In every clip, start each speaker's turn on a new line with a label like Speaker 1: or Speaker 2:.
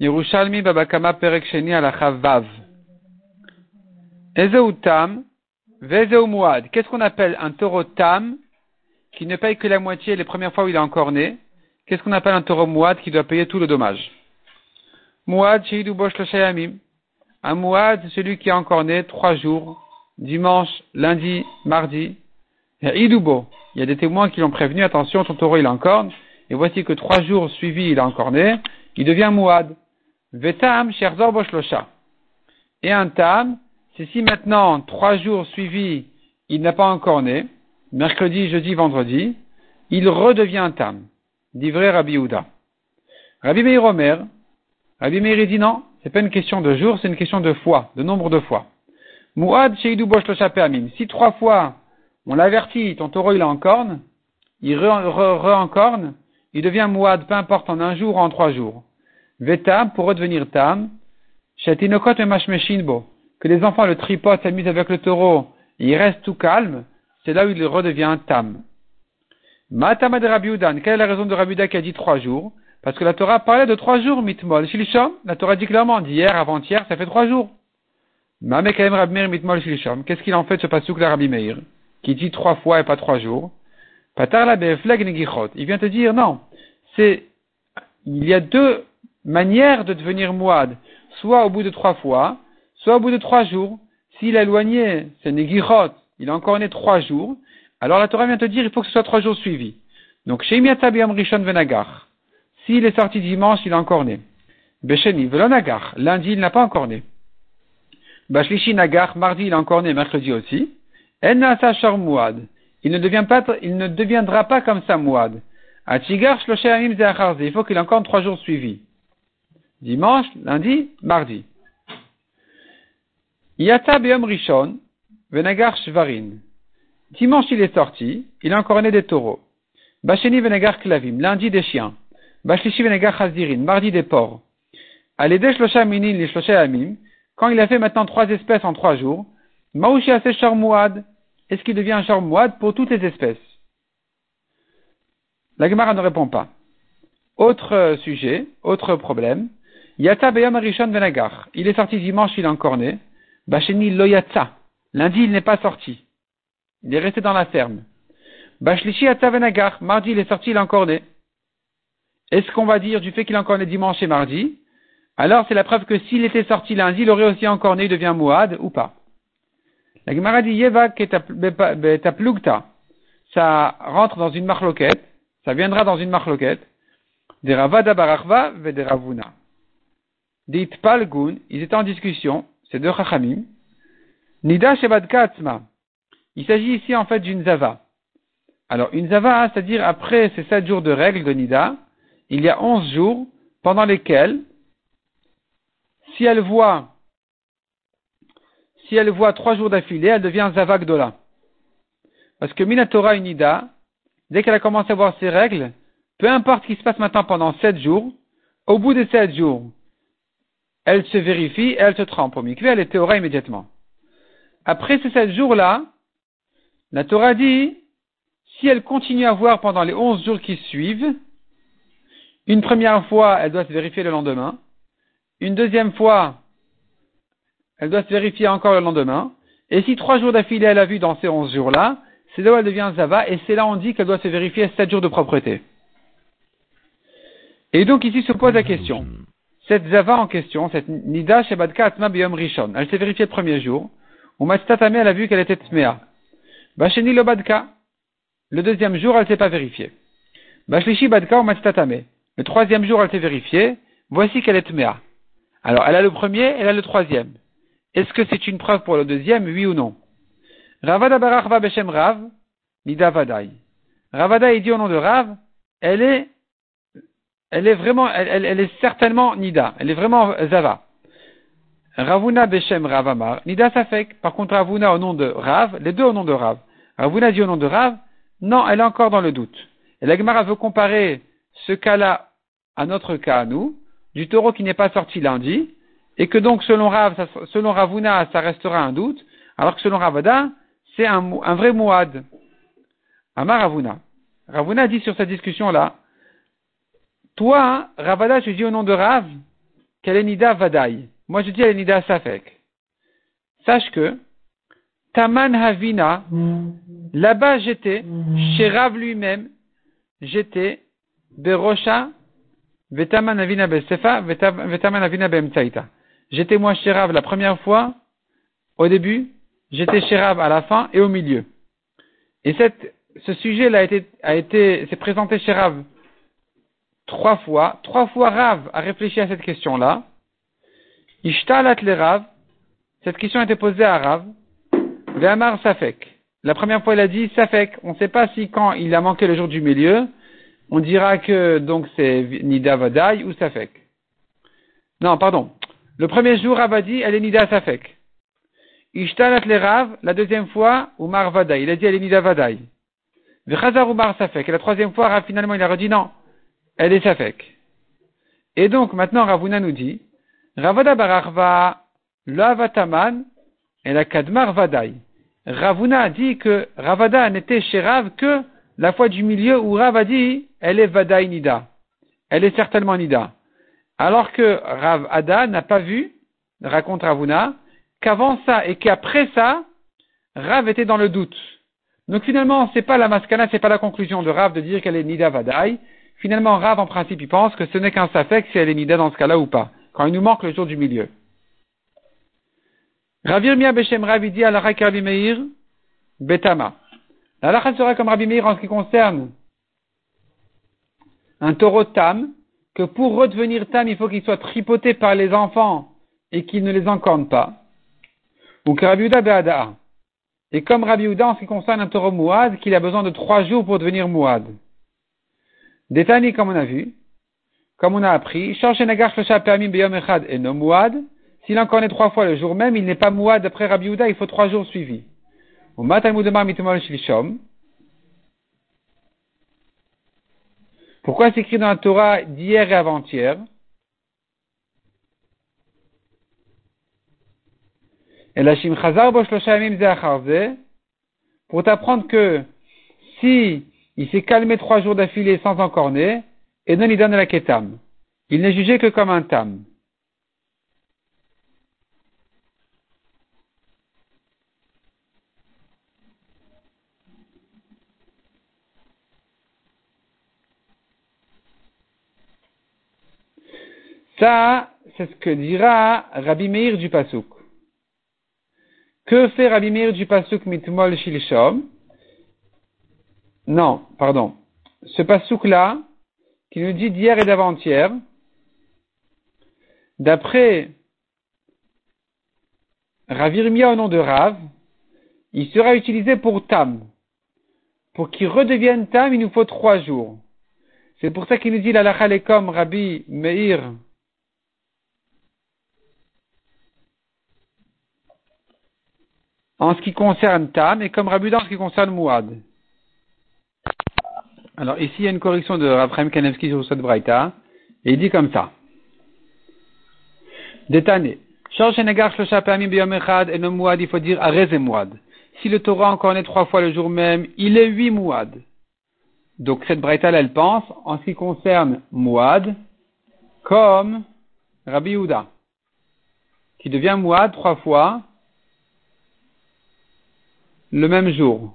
Speaker 1: Yerushalmi Babakama. Ezeu Vezeu. Qu'est-ce qu'on appelle un taureau Tam qui ne paye que la moitié les premières fois où il est encore né? Qu'est-ce qu'on appelle un taureau Muad qui doit payer tout le dommage? Muad Sheidu Bosh Un Muad, c'est celui qui est encore né trois jours, dimanche, lundi, mardi. Idubo. Il y a des témoins qui l'ont prévenu, attention, ton taureau il est encore, et voici que trois jours suivis il est encore né, il devient Muad. Vetam sherzor boshlosha. Et un tam, c'est si maintenant, trois jours suivis, il n'a pas encore né, mercredi, jeudi, vendredi, il redevient un tam. Dit vrai Rabbi Houda. Rabbi Meir Omer, Rabbi Meir dit non, c'est pas une question de jours, c'est une question de fois, de nombre de fois. Muad sheidou boshlosha peamim. Si trois fois, on l'avertit, ton taureau il est en corne, il re, corne, il devient Muad, peu importe en un jour ou en trois jours. Vetam, pour redevenir Tam, Shatinokot et bo que les enfants le tripotent, s'amusent avec le taureau, et il reste tout calme, c'est là où il redevient Tam. Matama de Rabiudan, quelle est la raison de Rabiuda qui a dit trois jours? Parce que la Torah parlait de trois jours, mitmol, shilishom. La Torah dit clairement, d'hier, avant-hier, ça fait trois jours. Mamekaem Rabmeir mitmol shilishom. Qu'est-ce qu'il en fait de ce pasouk de Rabbi Meir, qui dit trois fois et pas trois jours? Patar la Il vient te dire, non, c'est, il y a deux manière de devenir moide, soit au bout de trois fois, soit au bout de trois jours. S'il est éloigné, c'est Negichot, il a encore né trois jours, alors la Torah vient te dire il faut que ce soit trois jours suivis. Donc, chez Rishon Venagar, s'il est sorti dimanche, il a encore né. Besheni Velonagar, lundi, il n'a pas encore né. Bashlishi Nagar, mardi, il a encore né, mercredi aussi. Enna Sachar Mouad, il ne, devient pas, il ne deviendra pas comme ça Mouad. Achigar il faut qu'il ait encore trois jours suivis dimanche, lundi, mardi. Yata Beom Rishon, Venagar Shvarin. Dimanche, il est sorti, il a encore né des taureaux. Bacheni Venagar Klavim, lundi des chiens. Bashlishi Venagar Chazirin, mardi des porcs. Alede Shlosha Minin, les Amim, quand il a fait maintenant trois espèces en trois jours, Maouchi Ase Charmouad, est-ce qu'il devient un pour toutes les espèces? La Gemara ne répond pas. Autre sujet, autre problème. Yata Beyam Arishon Venagar. Il est sorti dimanche, il est encore né. Bacheni Loyatsa. Lundi, il n'est pas sorti. Il est resté dans la ferme. Bashlishi Yata Venagar. Mardi, il est sorti, il est encore né. Est-ce qu'on va dire du fait qu'il est encore né dimanche et mardi? Alors, c'est la preuve que s'il était sorti lundi, il aurait aussi encore né, il devient Mouad ou pas. La Gemara dit Yeva Plugta. Ça rentre dans une marloquette. Ça viendra dans une marloquette. Ravada Barachva dit Palgun, ils étaient en discussion, c'est deux Chachamim. Nida Shebadka Il s'agit ici en fait d'une Zava. Alors une Zava, c'est-à-dire après ces sept jours de règles de Nida, il y a onze jours pendant lesquels, si elle voit, si elle voit trois jours d'affilée, elle devient Zava Gdola. Parce que Minatora Nida, dès qu'elle a commencé à voir ses règles, peu importe ce qui se passe maintenant pendant sept jours, au bout des sept jours, elle se vérifie et elle se trempe au mikvé, elle est théora immédiatement. Après ces sept jours-là, la Torah dit, si elle continue à voir pendant les onze jours qui suivent, une première fois, elle doit se vérifier le lendemain, une deuxième fois, elle doit se vérifier encore le lendemain, et si trois jours d'affilée elle a vu dans ces onze jours-là, c'est là où elle devient Zava, et c'est là où on dit qu'elle doit se vérifier sept jours de propreté. Et donc ici se pose la question, cette Zava en question, cette Nida Shebadka Atma Biyom Rishon, elle s'est vérifiée le premier jour. Ou Matztatame, elle a vu qu'elle était Tmea. Lo Badka. Le deuxième jour, elle ne s'est pas vérifiée. Bashlishi Badka Matztatame. Le troisième jour, elle s'est vérifiée. Voici qu'elle est Tmea. Alors, elle a le premier, elle a le troisième. Est-ce que c'est une preuve pour le deuxième, oui ou non? Ravada Barachva Beshem Rav, Nida Vadai. Ravada, il dit au nom de Rav, elle est elle est vraiment, elle, est certainement Nida. Elle est vraiment Zava. Ravuna Beshem Ravamar. Nida Safek. Par contre, Ravuna au nom de Rav. Les deux au nom de Rav. Ravuna dit au nom de Rav. Non, elle est encore dans le doute. Et la Gemara veut comparer ce cas-là à notre cas à nous, du taureau qui n'est pas sorti lundi, et que donc selon Rav, selon Ravuna, ça restera un doute, alors que selon Ravada, c'est un, un vrai mouad. Amar Ravuna. Ravuna dit sur cette discussion-là, toi, Ravada, tu dis au nom de Rav, qu'elle est Nida Vadaï. Moi, je dis elle est Nida Safek. Sache que, Taman Havina, là-bas j'étais, chez Rav lui-même, j'étais, Berosha, Vetaman Havina Besefa, Vetaman Havina Beemtsaita. J'étais moi chez Rav la première fois, au début, j'étais chez Rav à la fin et au milieu. Et ce sujet-là a été, a été, s'est présenté chez Rav trois fois. Trois fois Rav a réfléchi à cette question-là. Ishtalat le Rav. Cette question a été posée à Rav. Ve'amar Safek. La première fois, il a dit Safek. On ne sait pas si quand il a manqué le jour du milieu, on dira que donc c'est Nida Vadaï ou Safek. Non, pardon. Le premier jour, Rav a dit elle est Nida Safek. Ishtalat le Rav, la deuxième fois, Umar Vadaï. Il a dit elle est Nida Vadaï. Ve'chazar Umar Safek. Et la troisième fois, Rav finalement, il a redit non elle est safek. Et donc, maintenant, Ravuna nous dit, Ravada bararva lavataman et la kadmar vadaï. Ravuna dit que Ravada n'était chez Rav que la fois du milieu où Rav a dit, elle est vadaï nida. Elle est certainement nida. Alors que Rav Ada n'a pas vu, raconte Ravuna, qu'avant ça et qu'après ça, Rav était dans le doute. Donc finalement, c'est pas la maskana, c'est pas la conclusion de Rav de dire qu'elle est nida vadaï, Finalement, Rav, en principe, il pense que ce n'est qu'un safek si elle est nida dans ce cas-là ou pas, quand il nous manque le jour du milieu. Ravir Mia Beshem Rav, dit à Rabbi Meir, Betama. La sera comme Rabbi Meir en ce qui concerne un taureau tam, que pour redevenir tam, il faut qu'il soit tripoté par les enfants et qu'il ne les encorne pas. Ou que Rabbi Be'ada'a. Et comme Rabbi Uda en ce qui concerne un taureau mouad, qu'il a besoin de trois jours pour devenir mouad. Détani, comme on a vu, comme on a appris, et no mouad, s'il en connaît trois fois le jour même, il n'est pas mouad après Rabbi Uda, il faut trois jours suivis. Pourquoi c'est écrit dans la Torah d'hier et avant-hier? Et la pour t'apprendre que si il s'est calmé trois jours d'affilée sans encorner, et non il donne la ketam. Il n'est jugé que comme un tam. Ça, c'est ce que dira Rabbi Meir du Pasuk. Que fait Rabbi Meir du Pasuk mitmol shilshom? Non, pardon. Ce pasouk-là, qui nous dit d'hier et d'avant-hier, d'après Ravirmia au nom de Rav, il sera utilisé pour Tam. Pour qu'il redevienne Tam, il nous faut trois jours. C'est pour ça qu'il nous dit la comme Rabbi Meir. En ce qui concerne Tam et comme Rabbi en ce qui concerne Mouad. Alors ici, il y a une correction de Raphaël Kanevski sur cette braïta, et il dit comme ça. Détané. il faut dire. Si le Torah encore naît trois fois le jour même, il est huit mouad. Donc cette braïta, elle pense, en ce qui concerne mouad, comme Rabbi Houda, qui devient mouad trois fois le même jour.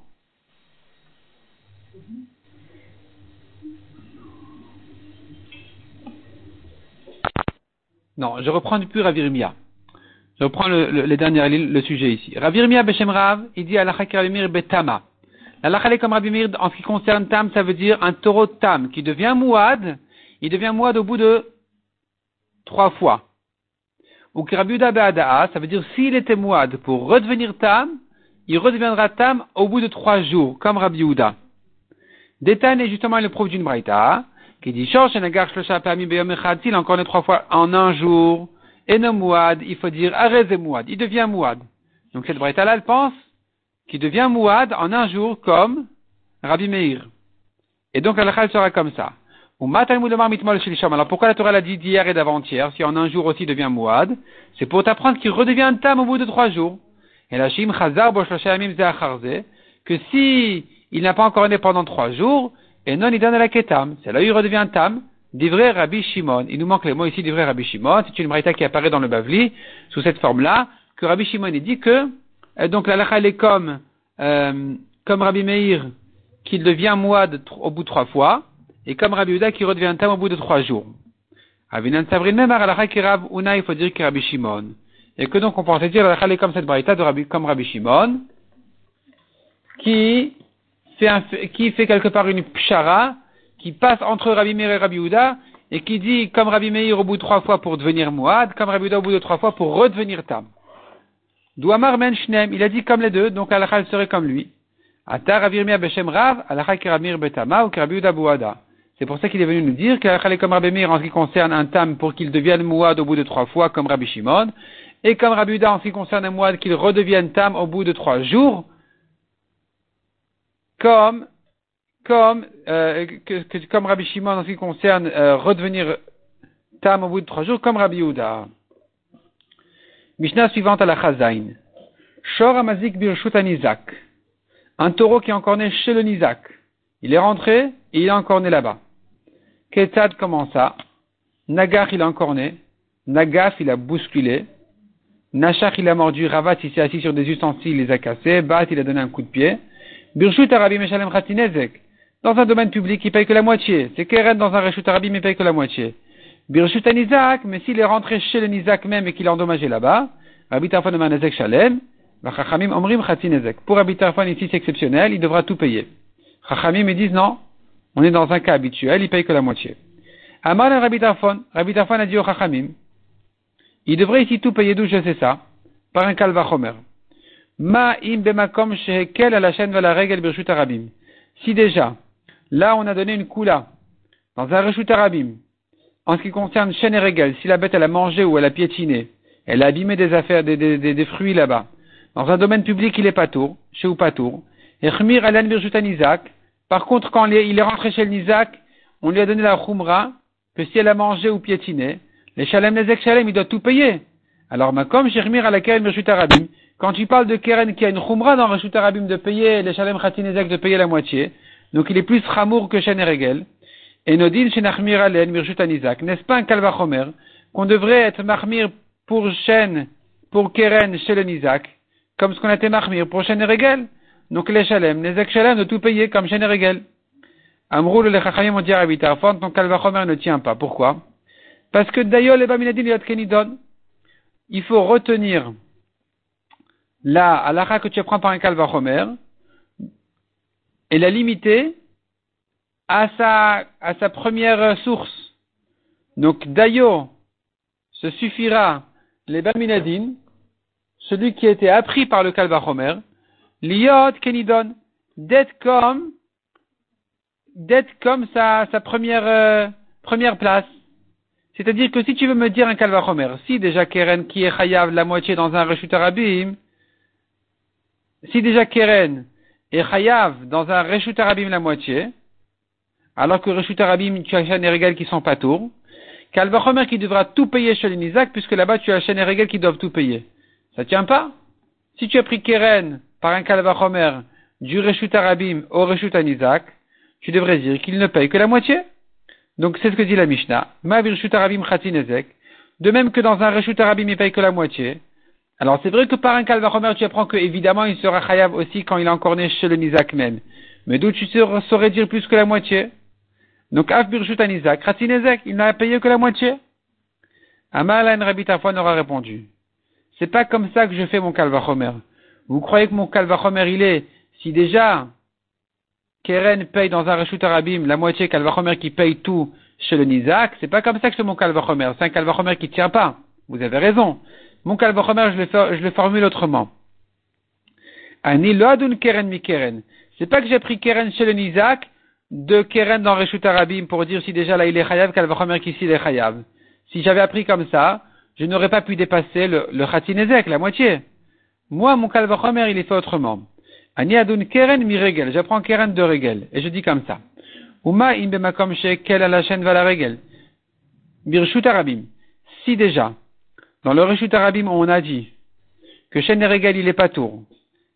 Speaker 1: Non, je reprends du plus Ravirmia. Je reprends le, le, les dernières le sujet ici. Ravirmia Beshem Rav, il dit Allah Karimir Betama. La comme Rabimir, en ce qui concerne Tam, ça veut dire un taureau de Tam qui devient mouad, il devient mouad au bout de trois fois. Ou Kirabuda Be'ada'a, ça veut dire s'il était mouad pour redevenir Tam, il redeviendra Tam au bout de trois jours, comme Rabbi Uda. Détan est justement le prouve d'une braïta qui dit s'il encore trois fois en un jour, et non mouad, il faut dire il devient mouad. Donc cette braïta là, elle pense qu'il devient mouad en un jour comme Rabbi Meir. Et donc la sera comme ça. Alors pourquoi la Torah l'a dit d'hier et d'avant-hier, si en un jour aussi devient mouad? C'est pour t'apprendre qu'il redevient tam au bout de trois jours. Et la shim chazar que si il n'a pas encore né pendant trois jours, et non, il donne la ketam. C'est là où il redevient tam, D'ivrei Rabbi Shimon. Il nous manque les mots ici d'ivrei Rabbi Shimon. C'est une braïta qui apparaît dans le Bavli, sous cette forme-là, que Rabbi Shimon, il dit que, euh, donc la lacha, est comme, euh, comme Rabbi Meir, qu'il devient moide au bout de trois fois, et comme Rabbi Uda qui redevient tam au bout de trois jours. Avinan Savrin même à qui Rab Una, il faut dire que Rabbi Shimon. Et que donc on pensait dire la est comme cette braïta de Rabbi, comme Rabbi Shimon, qui fait, un, qui fait quelque part une pshara, qui passe entre Rabbi Meir et Rabbi Uda, et qui dit comme Rabbi Meir au bout de trois fois pour devenir Mouad, comme Rabbi Uda au bout de trois fois pour redevenir Tam. Douamar men shnem, il a dit comme les deux, donc Alakha serait comme lui. Ata Ravirmia Beshem Rav, Alakha Kiramir Betama ou Rabbi Uda Bouada. C'est pour ça qu'il est venu nous dire qu'Alakha est comme Rabbi Meir en ce qui concerne un Tam pour qu'il devienne Mouad au bout de trois fois comme Rabbi Shimon, et comme Rabbi Uda en ce qui concerne un Mouad qu'il redevienne Tam au bout de trois jours, comme comme euh, comme Rabbi Shimon en ce qui concerne euh, redevenir tam au bout de trois jours, comme Rabbi Yehuda. Mishnah suivante à la Chazain. Shor Amazik Birshut Nizak. Un taureau qui est encore né chez le Nizak. Il est rentré et il est encore né là-bas. Ketad comment ça Nagar il est encore né. Nagaf il a bousculé. Nashach il a mordu. Ravat il s'est assis sur des ustensiles, il les a cassés. Bat il a donné un coup de pied. Birshut Arabi Meshalem Khatinezek. Dans un domaine public, il paye que la moitié. C'est Keren dans un Reshut Arabi, mais il paye que la moitié. Birshut Nizak, mais s'il est rentré chez le Nizak même et qu'il est endommagé là-bas, Rabbi Tarfon Manezek Shalem, Chachamim Omrim Khatinezek. Pour Rabbi Tarfon ici c'est exceptionnel, il devra tout payer. Chachamim ils disent non, on est dans un cas habituel, il paye que la moitié. Amal Rabbi Tarfon, Rabbi Tarfon a dit au Chachamim, il devrait ici tout payer d'où je sais ça, par un kalvachomer. Ma im bemakom shehekel à la chaîne la règle birshut arabim. Si déjà, là on a donné une coula, dans un reshut arabim, en ce qui concerne chaîne et règle, si la bête elle a mangé ou elle a piétiné, elle a abîmé des affaires, des, des, des, fruits là-bas, dans un domaine public il est pas tour, chez ou pas tour, et chmir alan birshut par contre quand il est rentré chez le on lui a donné la khumra, que si elle a mangé ou piétiné, les shalem les shalem, il doit tout payer. Alors, ma comme à laquelle arabim, quand tu parles de Keren qui a une Khumra dans Rashut Arabim de payer les Shalem Khatinezek de payer la moitié, donc il est plus Chamour que Shen Regel, et Nodin Shenachmir Alen Mirshut Anizak, n'est-ce pas un Kalvachomer qu'on devrait être Mahmir pour Shen, pour Keren chez le Nizak, comme ce qu'on a été Mahmir pour Shen Regel Donc les Shalem, Nezek Shalem de tout payer comme Shen Regel. Amroul le Chachayim ont dit à ton Kalvachomer ne tient pas. Pourquoi? Parce que d'ailleurs les Baminadin Yot Kenidon, il faut retenir la halakha que tu apprends par un kalvachomer et la limiter à sa, à sa première source. Donc, Dayo, ce suffira les Baminadin, celui qui a été appris par le kalvachomer, liot kenidon, d'être comme, d'être comme sa, sa première, euh, première place. C'est-à-dire que si tu veux me dire un kalvachomer, si déjà Keren qui est chayav la moitié dans un reshut arabim, si déjà Keren est Chayav dans un Reshut Arabim la moitié, alors que Reshut Arabim, tu as et qui sont pas tours, Kalvachomer qui devra tout payer chez les Nizak, puisque là-bas tu as chaîne et qui doivent tout payer. Ça tient pas? Si tu as pris Keren par un Kalvachomer du Reshut Arabim au Reshut tu devrais dire qu'il ne paye que la moitié. Donc c'est ce que dit la Mishnah. Ma Arabim Khatinezek. De même que dans un Reshut Arabim il paye que la moitié. Alors c'est vrai que par un Kalvachomer, tu apprends que évidemment il sera chayav aussi quand il est encore né chez le Nizak même. Mais d'où tu saurais dire plus que la moitié? Donc Af Birshut Nizak, Ratinezek, il n'a payé que la moitié? Amalan Rabbi aura répondu. C'est pas comme ça que je fais mon Kalvachomer. Vous croyez que mon Kalvachomer il est, si déjà Keren paye dans un Reshut Arabim la moitié Kalvachomer qui paye tout chez le Nizak, c'est pas comme ça que je fais mon Kalvachomer. C'est un Kalvachomer qui tient pas. Vous avez raison. Mon kalvachomer, je je le formule autrement. Ani loadun keren mi keren. C'est pas que j'ai pris keren chez le Nizak, de keren dans Reshut Arabim pour dire si déjà là il est chayav, kalvachomer qu'ici il est chayav. Si j'avais appris comme ça, je n'aurais pas pu dépasser le, le khatinezek, la moitié. Moi, mon kalvachomer, il est fait autrement. Ani adun keren mi regel. J'apprends keren de regel. Et je dis comme ça. Uma im bemakom shekel à la chaîne va la regel. Birshut Arabim. Si déjà, dans le Rishut Arabim, on a dit que Shen Regal, il est pas tour.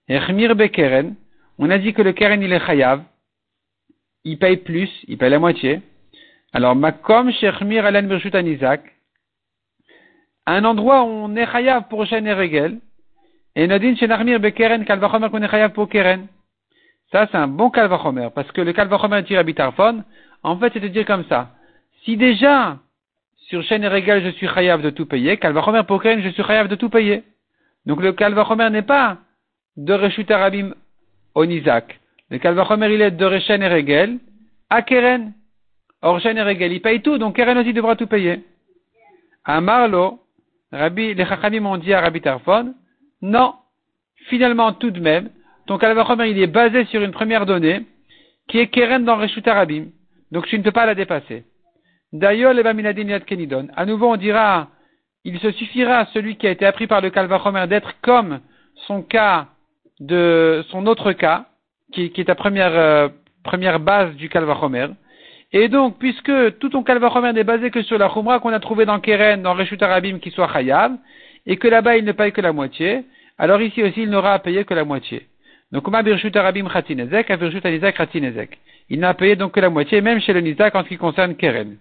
Speaker 1: Et Khmir Bekeren, on a dit que le Keren, il est Chayav. Il paye plus, il paye la moitié. Alors, Makom Shechmir Alen Birshut Anizak, un endroit où on est chayav pour Shen et Regel, et Nadine Shenarmir Bekeren Kalvachomer qu'on est chayav pour Keren. Ça, c'est un bon Kalvachomer, parce que le Kalvachomer tire à Bitarfon, en fait, c'est de dire comme ça. Si déjà, sur et Regel, je suis chayav de tout payer, Kalvachomer pour Keren, je suis chayav de tout payer. Donc le Kalvachomer n'est pas de Reshut Arabim au Nizak. Le Kalvachomer, il est de Reshen et Regel à Keren. Or, Shen et Regel, il paye tout, donc Keren aussi devra tout payer. À Marlo, Rabbi, les Chachamim ont dit à Rabbi Tarfon, non, finalement, tout de même, ton Kalvachomer, il est basé sur une première donnée, qui est Keren dans Reshut Arabim. Donc, tu ne peux pas la dépasser. D'ailleurs, les Baminadin Kenidon. À nouveau, on dira, il se suffira à celui qui a été appris par le Kalvachomer d'être comme son cas de son autre cas, qui, est ta première, euh, première base du Kalvachomer. Et donc, puisque tout ton Kalvachomer n'est basé que sur la Khumra qu'on a trouvé dans Keren, dans Reshut Arabim, qui soit Chayav, et que là-bas il ne paye que la moitié, alors ici aussi il n'aura à payer que la moitié. Donc. Il n'a payé donc que la moitié, même chez le Nizak en ce qui concerne Keren.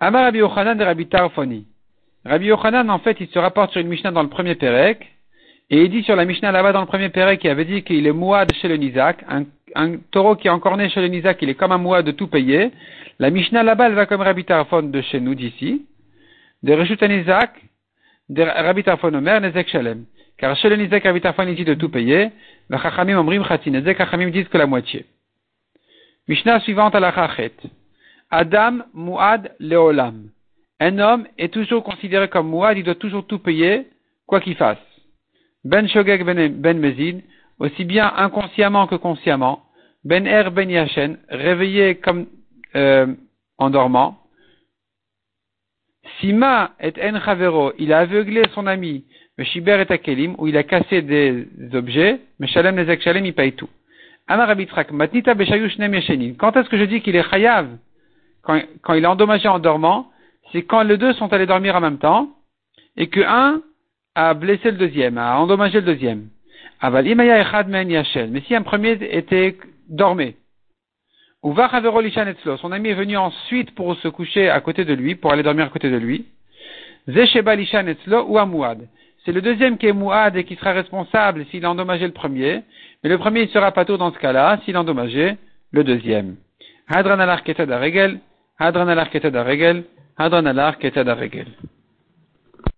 Speaker 1: Amar Rabbi Yochanan de Rabbi Tarfoni. Rabbi Yochanan, en fait, il se rapporte sur une Mishnah dans le premier Pérec, et il dit sur la Mishnah là-bas dans le premier Pérec, qui avait dit qu'il est mouad chez le Nizak, un, un, taureau qui est encore né chez le Nizak, il est comme un mouad de tout payer. La Mishnah là-bas, elle va comme Rabbi Tarfon de chez nous, d'ici, de Reshut Nizak, de Rabbi Omer, Nezek Shalem. Car chez le Nizak, Rabbi il dit de tout payer. Le Chachamim Omrim Chatin, Nezek Chachamim disent que la moitié. Mishnah suivante à la Chachet. Adam Muad Leolam. Un homme est toujours considéré comme Muad, il doit toujours tout payer, quoi qu'il fasse. Ben Shogeg Ben, ben Mezid, aussi bien inconsciemment que consciemment. Ben Er Ben Yachen, réveillé comme euh, en dormant. Sima et En il a aveuglé son ami, Shiber et Akelim, où il a cassé des objets, Meshalem Nezek Shalem, il paye tout. Amar Abitrak, Matnita Beshayush Nem Quand est-ce que je dis qu'il est Chayav? Quand, il est endommagé en dormant, c'est quand les deux sont allés dormir en même temps et que un a blessé le deuxième, a endommagé le deuxième. Mais si un premier était dormé, ou son ami est venu ensuite pour se coucher à côté de lui, pour aller dormir à côté de lui, ou amouad. C'est le deuxième qui est mouad et qui sera responsable s'il a endommagé le premier, mais le premier il sera pas tout dans ce cas-là. S'il a endommagé le deuxième.